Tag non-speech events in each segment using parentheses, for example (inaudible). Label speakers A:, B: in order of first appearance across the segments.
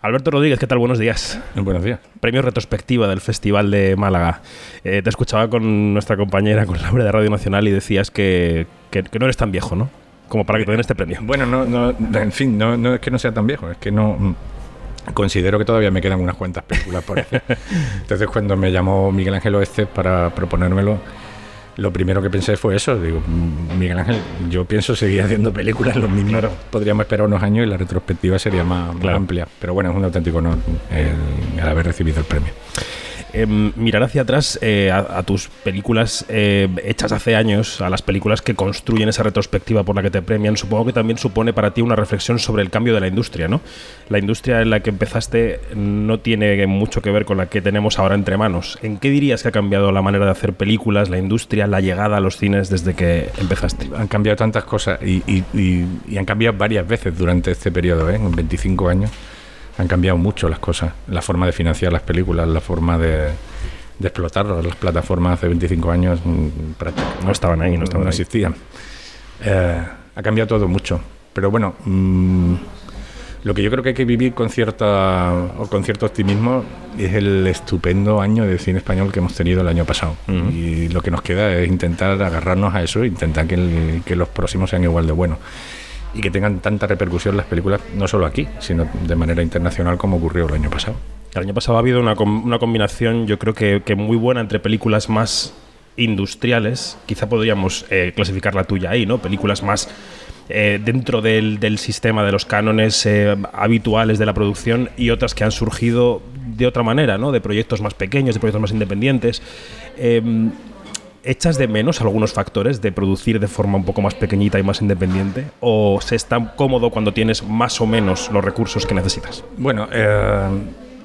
A: Alberto Rodríguez, ¿qué tal? Buenos días.
B: Buenos días.
A: Premio retrospectiva del Festival de Málaga. Eh, te escuchaba con nuestra compañera, con Laura de Radio Nacional, y decías que, que, no eres tan viejo, ¿no? Como para que te den este premio.
B: Bueno, no, no en fin, no, no es que no sea tan viejo, es que no mm, considero que todavía me quedan unas cuantas películas por hacer. (laughs) Entonces, cuando me llamó Miguel Ángel Oeste para proponérmelo, lo primero que pensé fue eso. Digo, Miguel Ángel, yo pienso seguir haciendo películas, los mismos podríamos esperar unos años y la retrospectiva sería más, amplia. Pero bueno, es un auténtico honor el haber recibido el premio.
A: Em, mirar hacia atrás eh, a, tus películas eh, hechas hace años, a las películas que construyen esa retrospectiva por la que te premian, supongo que también supone para ti una reflexión sobre el cambio de la industria, ¿no? La industria en la que empezaste no tiene mucho que ver con la que tenemos ahora entre manos. ¿En qué dirías que ha cambiado la manera de hacer películas, la industria, la llegada a los cines desde que empezaste?
B: Han cambiado tantas cosas y, han cambiado varias veces durante este periodo, ¿eh? en 25 años han cambiado mucho las cosas, la forma de financiar las películas, la forma de, de explotarlas. Las plataformas hace 25 años
A: mm, no estaban ahí, no, estaban
B: no existían. Eh, ha cambiado todo mucho. Pero bueno, mm, lo que yo creo que hay que vivir con, cierta, o con cierto optimismo es el estupendo año de cine español que hemos tenido el año pasado. Y lo que nos queda es intentar agarrarnos a eso e intentar que, que los próximos sean igual de buenos y que tengan tanta repercusión las películas, no solo aquí, sino de manera internacional como ocurrió el año pasado.
A: El año pasado ha habido una, una combinación, yo creo que, que, muy buena entre películas más industriales, quizá podríamos eh, clasificar la tuya ahí, ¿no? Películas más eh, dentro del, del, sistema de los cánones eh, habituales de la producción y otras que han surgido de otra manera, ¿no? De proyectos más pequeños, de proyectos más independientes. ¿Echas de menos algunos factores de producir de forma un poco más pequeñita y más independiente? ¿O se está cómodo cuando tienes más o menos los recursos que necesitas?
B: Bueno, eh,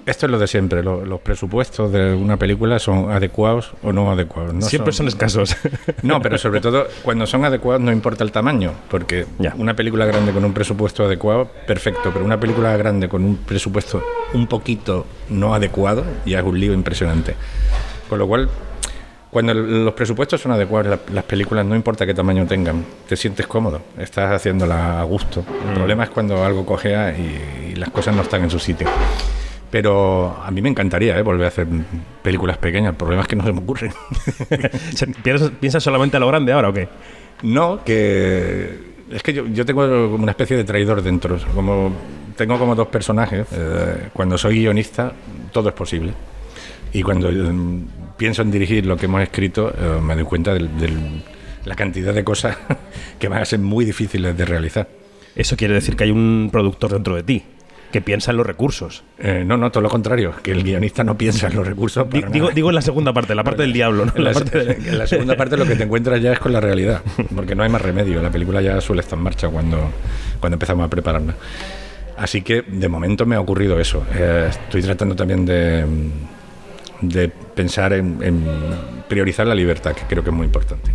B: esto es lo de siempre. los presupuestos de una película son adecuados o no adecuados.
A: siempre son, escasos. (laughs)
B: No, pero sobre todo cuando son adecuados no importa el tamaño, porque una película grande con un presupuesto adecuado, perfecto, pero una película grande con un presupuesto un poquito no adecuado ya es un lío impresionante. Con lo cual cuando los presupuestos son adecuados, las películas no importa qué tamaño tengan, te sientes cómodo, estás haciéndola a gusto. El mm. problema es cuando algo cogea y, las cosas no están en su sitio. Pero a mí me encantaría ¿eh? volver a hacer películas pequeñas. El problema es que no se me ocurre. (laughs)
A: ¿Piensas solamente a lo grande ahora o qué?
B: No, que es que yo, yo tengo como una especie de traidor dentro. Como tengo como dos personajes. Eh, cuando soy guionista, todo es posible. Y cuando pienso en dirigir lo que hemos escrito, eh, me doy cuenta de la cantidad de cosas (laughs) que van a ser muy difíciles de realizar.
A: Eso quiere decir que hay un productor dentro de ti que piensa en los recursos.
B: Eh, no, no, todo lo contrario, que el guionista no piensa en los recursos.
A: digo, digo, en la segunda parte, la parte del diablo.
B: En, la, segunda parte lo que te encuentras ya es con la realidad, porque no hay más remedio. La película ya suele estar en marcha cuando, cuando empezamos a prepararla. Así que de momento me ha ocurrido eso. Eh, estoy tratando también de de pensar en, priorizar la libertad, que creo que es muy importante.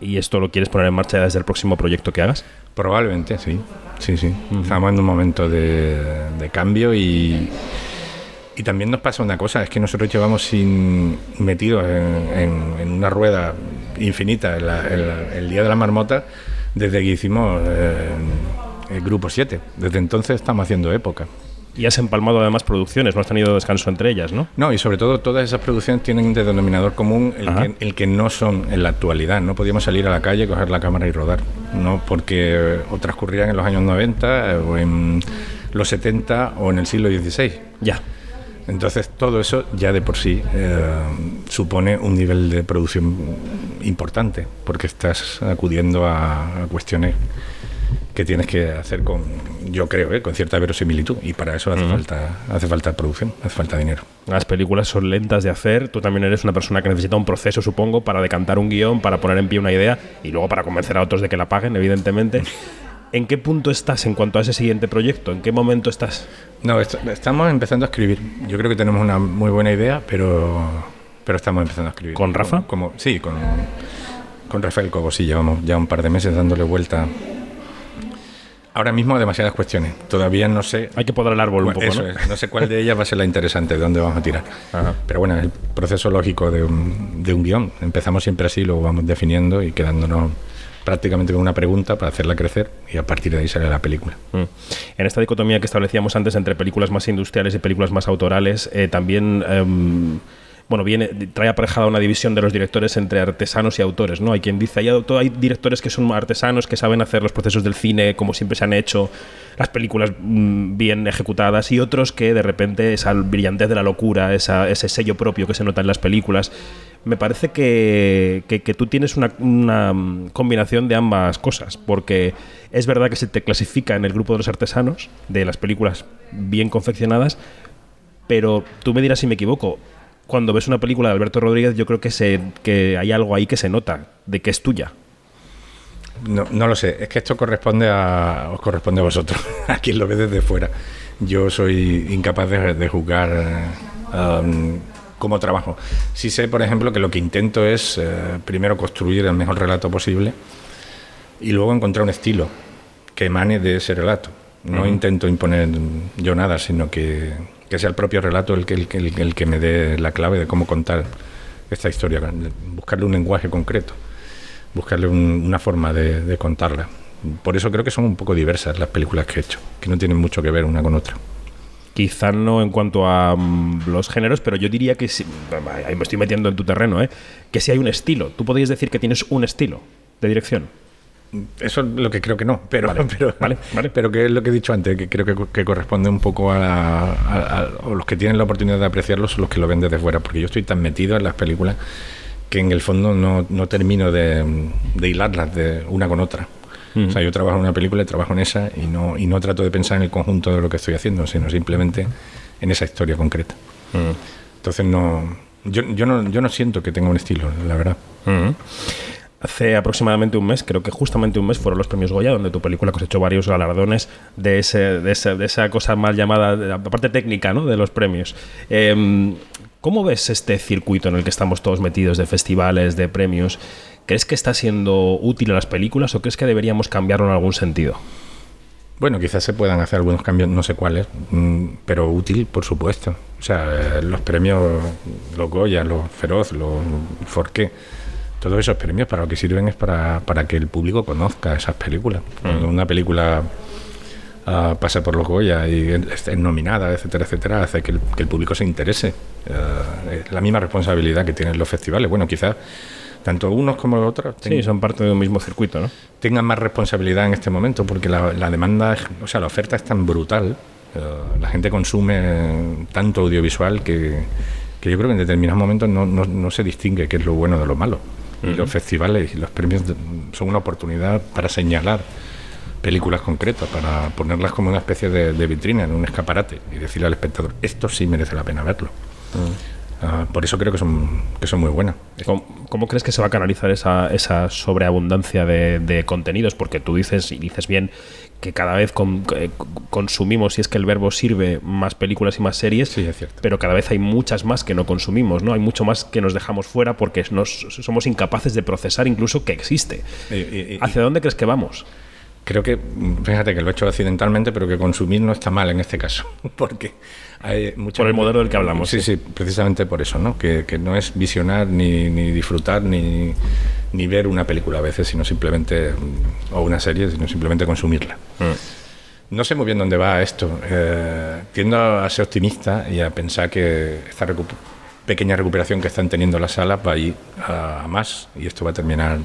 A: ¿Y esto lo quieres poner en marcha desde el próximo proyecto que hagas?
B: Probablemente, sí. Sí, sí. Estamos en un momento de, cambio y, y, también nos pasa una cosa, es que nosotros llevamos sin, metidos en, una rueda infinita el, Día de la Marmota desde que hicimos eh, el Grupo 7. Desde entonces estamos haciendo época.
A: Y has empalmado además producciones, no has tenido descanso entre ellas, ¿no?
B: No, y sobre todo todas esas producciones tienen de denominador común el, que, no son en la actualidad. No podíamos salir a la calle, coger la cámara y rodar, ¿no? Porque o transcurrían en los años 90 o en los 70 o en el siglo XVI.
A: Ya.
B: Entonces todo eso ya de por sí eh, supone un nivel de producción importante, porque estás acudiendo a cuestiones que tienes que hacer con, yo creo, ¿eh? con cierta verosimilitud. Y para eso hace, falta, hace falta producción, hace falta dinero.
A: Las películas son lentas de hacer. Tú también eres una persona que necesita un proceso, supongo, para decantar un guion, para poner en pie una idea y luego para convencer a otros de que la paguen, evidentemente. (laughs) ¿En qué punto estás en cuanto a ese siguiente proyecto? ¿En qué momento estás?
B: No, estamos empezando a escribir. Yo creo que tenemos una muy buena idea, pero, pero estamos empezando a escribir.
A: ¿Con Rafa?
B: Como, sí, con, con Rafael Cobo, sí, llevamos ya un par de meses dándole vuelta Ahora mismo demasiadas cuestiones. Todavía no sé.
A: Hay que podar el árbol un poco.
B: Eso Es. No sé cuál de ellas va a ser la interesante, de dónde vamos a tirar. Pero bueno, el proceso lógico de un, de un guion. Empezamos siempre así, luego vamos definiendo y quedándonos prácticamente con una pregunta para hacerla crecer y a partir de ahí sale la película. Mm.
A: En esta dicotomía que establecíamos antes entre películas más industriales y películas más autorales, eh, también... Em, bueno, viene, trae aparejada una división de los directores entre artesanos y autores, ¿no? Hay quien dice, hay, hay directores que son artesanos, que saben hacer los procesos del cine como siempre se han hecho, las películas mm, bien ejecutadas, y otros que de repente esa brillantez de la locura, ese sello propio que se nota en las películas, me parece que, tú tienes una, una, combinación de ambas cosas, porque es verdad que se te clasifica en el grupo de los artesanos, de las películas bien confeccionadas, pero tú me dirás si me equivoco, cuando ves una película de Alberto Rodríguez, yo creo que, se, que hay algo ahí que se nota, de que es tuya.
B: No, no lo sé, es que esto corresponde a, os corresponde a vosotros, (laughs) a quien lo ve desde fuera. Yo soy incapaz de, de juzgar um, trabajo. Sí sé, por ejemplo, que lo que intento es eh, primero construir el mejor relato posible y luego encontrar un estilo que emane de ese relato. No intento imponer yo nada, sino que que sea el propio relato el que, el, el, que me dé la clave de cómo contar esta historia, buscarle un lenguaje concreto, buscarle una forma de, contarla. Por eso creo que son un poco diversas las películas que he hecho, que no tienen mucho que ver una con otra.
A: Quizá no en cuanto a mm, los géneros, pero yo diría que sí, ahí me estoy metiendo en tu terreno, ¿eh? que si hay un estilo. Tú podrías decir que tienes un estilo de dirección.
B: Eso es lo que creo que no, pero, vale, pero, pero que es lo que he dicho antes, que creo que, corresponde un poco a, los que tienen la oportunidad de apreciarlo son los que lo ven desde fuera, porque yo estoy tan metido en las películas que en el fondo no, no termino de, hilarlas de una con otra. O sea, yo trabajo en una película y trabajo en esa y no, y no trato de pensar en el conjunto de lo que estoy haciendo, sino simplemente en esa historia concreta. Entonces no yo, yo no yo no siento que tenga un estilo, la verdad.
A: Hace aproximadamente un mes, creo que justamente un mes, fueron los premios Goya, donde tu película cosechó varios galardones de, ese, de, esa cosa mal llamada, la parte técnica ¿no? de los premios. Em, ¿Cómo ves este circuito en el que estamos todos metidos de festivales, de premios? ¿Crees que está siendo útil a las películas o crees que deberíamos cambiarlo en algún sentido?
B: Bueno, quizás se puedan hacer algunos cambios, no sé cuáles, mm, pero útil, por supuesto. O sea, los premios, los Goya, los Feroz, los Forqué todos esos premios para lo que sirven es para, para que el público conozca esas películas. Cuando mm. una película uh, pasa por los Goya y es nominada, etcétera, etcétera, hace que el, que el público se interese. Uh, es la misma responsabilidad que tienen los festivales. Bueno, quizás tanto unos como los otros
A: sí, son parte de un mismo circuito, ¿no?
B: Tengan más responsabilidad en este momento porque la, la demanda, o sea, la oferta es tan brutal, uh, la gente consume tanto audiovisual que, que, yo creo que en determinados momentos no, no, no se distingue qué es lo bueno de lo malo. Y los festivales y los premios son una oportunidad para señalar películas concretas, para ponerlas como una especie de, vitrina, en un escaparate y decirle al espectador, esto sí merece la pena verlo. Ah, por eso creo que son, que son muy buenas.
A: ¿Cómo, crees que se va a canalizar esa, esa sobreabundancia de, de, contenidos? Porque tú dices, y dices bien, que cada vez eh, consumimos, si es que el verbo sirve, más películas y más series,
B: sí, es cierto.
A: pero cada vez hay muchas más que no consumimos, ¿no? Hay mucho más que nos dejamos fuera porque nos, somos incapaces de procesar incluso que existe. ¿Hacia dónde crees que vamos?
B: Creo que, fíjate que lo he hecho accidentalmente, pero que consumir no está mal en este caso, (laughs) porque hay
A: Por el modelo del que hablamos.
B: Sí, sí, precisamente por eso, ¿no? Que, que no es visionar, ni, ni disfrutar, ni ni ver una película a veces, sino simplemente, o una serie, sino simplemente consumirla. Mm. No sé muy bien dónde va esto. Eh, tiendo a ser optimista y a pensar que esta pequeña recuperación que están teniendo las salas va a ir a, más y esto va a terminar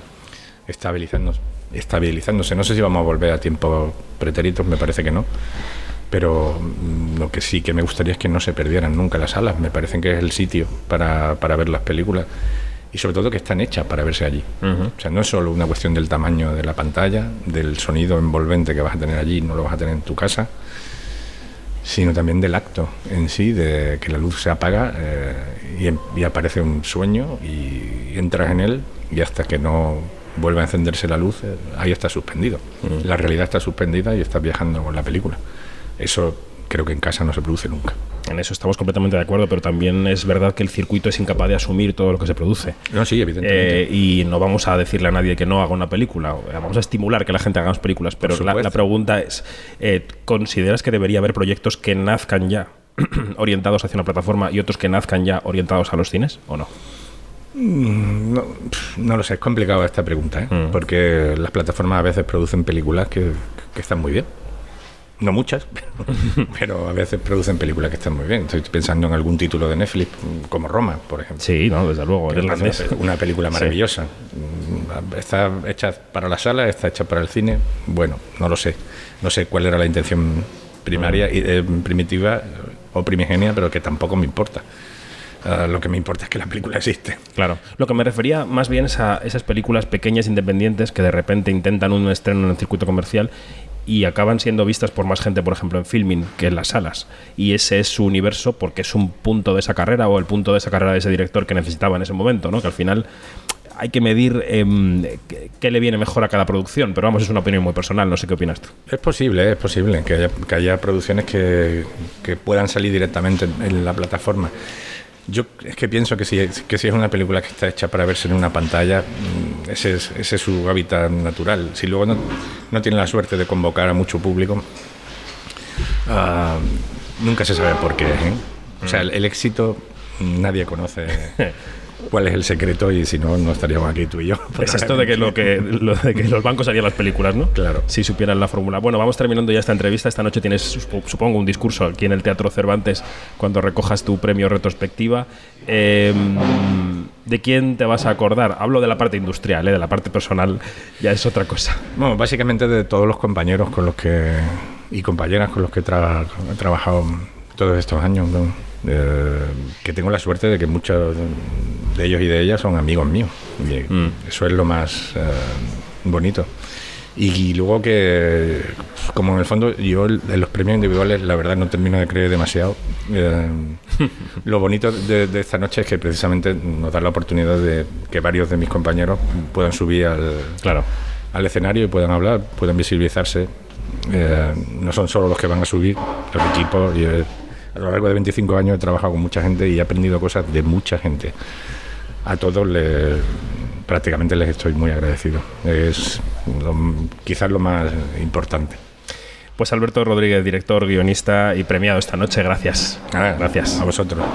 B: estabilizándose, estabilizándose. No sé si vamos a volver a tiempos pretéritos, me parece que no. Pero mm, lo que sí que me gustaría es que no se perdieran nunca las salas. Me parecen que es el sitio para, para ver las películas y sobre todo que están hechas para verse allí. O sea, no es solo una cuestión del tamaño de la pantalla, del sonido envolvente que vas a tener allí, no lo vas a tener en tu casa, sino también del acto en sí, de que la luz se apaga eh, y, aparece un sueño y, entras en él y hasta que no vuelva a encenderse la luz, eh, ahí está suspendido. La realidad está suspendida y estás viajando con la película. Eso creo que en casa no se produce nunca.
A: En eso estamos completamente de acuerdo, pero también es verdad que el circuito es incapaz de asumir todo lo que se produce.
B: No, sí, evidentemente.
A: Eh, y no vamos a decirle a nadie que no haga una película, vamos a estimular que la gente haga más películas, pero la, pregunta es, eh, ¿consideras que debería haber proyectos que nazcan ya (clears throat) orientados hacia una plataforma y otros que nazcan ya orientados a los cines o no?
B: Mm, no, no, lo sé, es complicado esta pregunta, ¿eh? mm. porque las plataformas a veces producen películas que, que están muy bien. No muchas, (laughs) pero a veces producen películas que están muy bien. Estoy pensando en algún título de Netflix, como Roma, por ejemplo.
A: Sí, no, desde luego.
B: una película (laughs) maravillosa. Está hecha para la sala, está hecha para el cine. Bueno, no lo sé. No sé cuál era la intención primaria, y eh, primitiva o primigenia, pero que tampoco me importa. Ah, lo que me importa es que la película existe.
A: Claro. Lo que me refería más bien es a esas películas pequeñas independientes que de repente intentan un estreno en el circuito comercial y acaban siendo vistas por más gente, por ejemplo, en filming que en las salas. Y ese es su universo porque es un punto de esa carrera o el punto de esa carrera de ese director que necesitaba en ese momento, ¿no? Que al final hay que medir em, qué, le viene mejor a cada producción, pero vamos, es una opinión muy personal, no sé qué opinas tú.
B: Es posible, es posible que haya, que haya producciones que, que puedan salir directamente en la plataforma. Yo es que pienso que si, que si es una película que está hecha para verse en una pantalla, mm, ese es, ese es su hábitat natural. Si luego no, no tiene la suerte de convocar a mucho público, ah, nunca se sabe por qué. ¿eh? O sea, el éxito nadie conoce (laughs) cuál es el secreto y si no, no estaríamos aquí tú y yo.
A: Es (laughs) esto de que, lo que, de que los bancos harían las películas, ¿no?
B: Claro.
A: Si supieran la fórmula. Bueno, vamos terminando ya esta entrevista. Esta noche tienes, supongo, un discurso aquí en el Teatro Cervantes cuando recojas tu premio retrospectiva. Em, ¿De quién te vas a acordar? Hablo de la parte industrial, ¿eh? de la parte personal ya es otra cosa.
B: Bueno, básicamente de todos los compañeros con los que y compañeras con los que he, trabajado todos estos años. Eh, que tengo la suerte de que muchos de ellos y de ellas son amigos míos. Mm. Eso es lo más eh, bonito. Y, luego que, como en el fondo, yo en los premios individuales, la verdad, no termino de creer demasiado. Eh, (laughs) lo bonito de, esta noche es que precisamente nos da la oportunidad de que varios de mis compañeros puedan subir al,
A: claro.
B: al escenario y puedan hablar, puedan visibilizarse. no son solo los que van a subir, los equipos. Y, a lo largo de 25 años he trabajado con mucha gente y he aprendido cosas de mucha gente. A todos prácticamente les estoy muy agradecido. Es quizás lo más importante.
A: Pues Alberto Rodríguez, director, guionista y premiado esta noche, gracias.
B: gracias. A vosotros.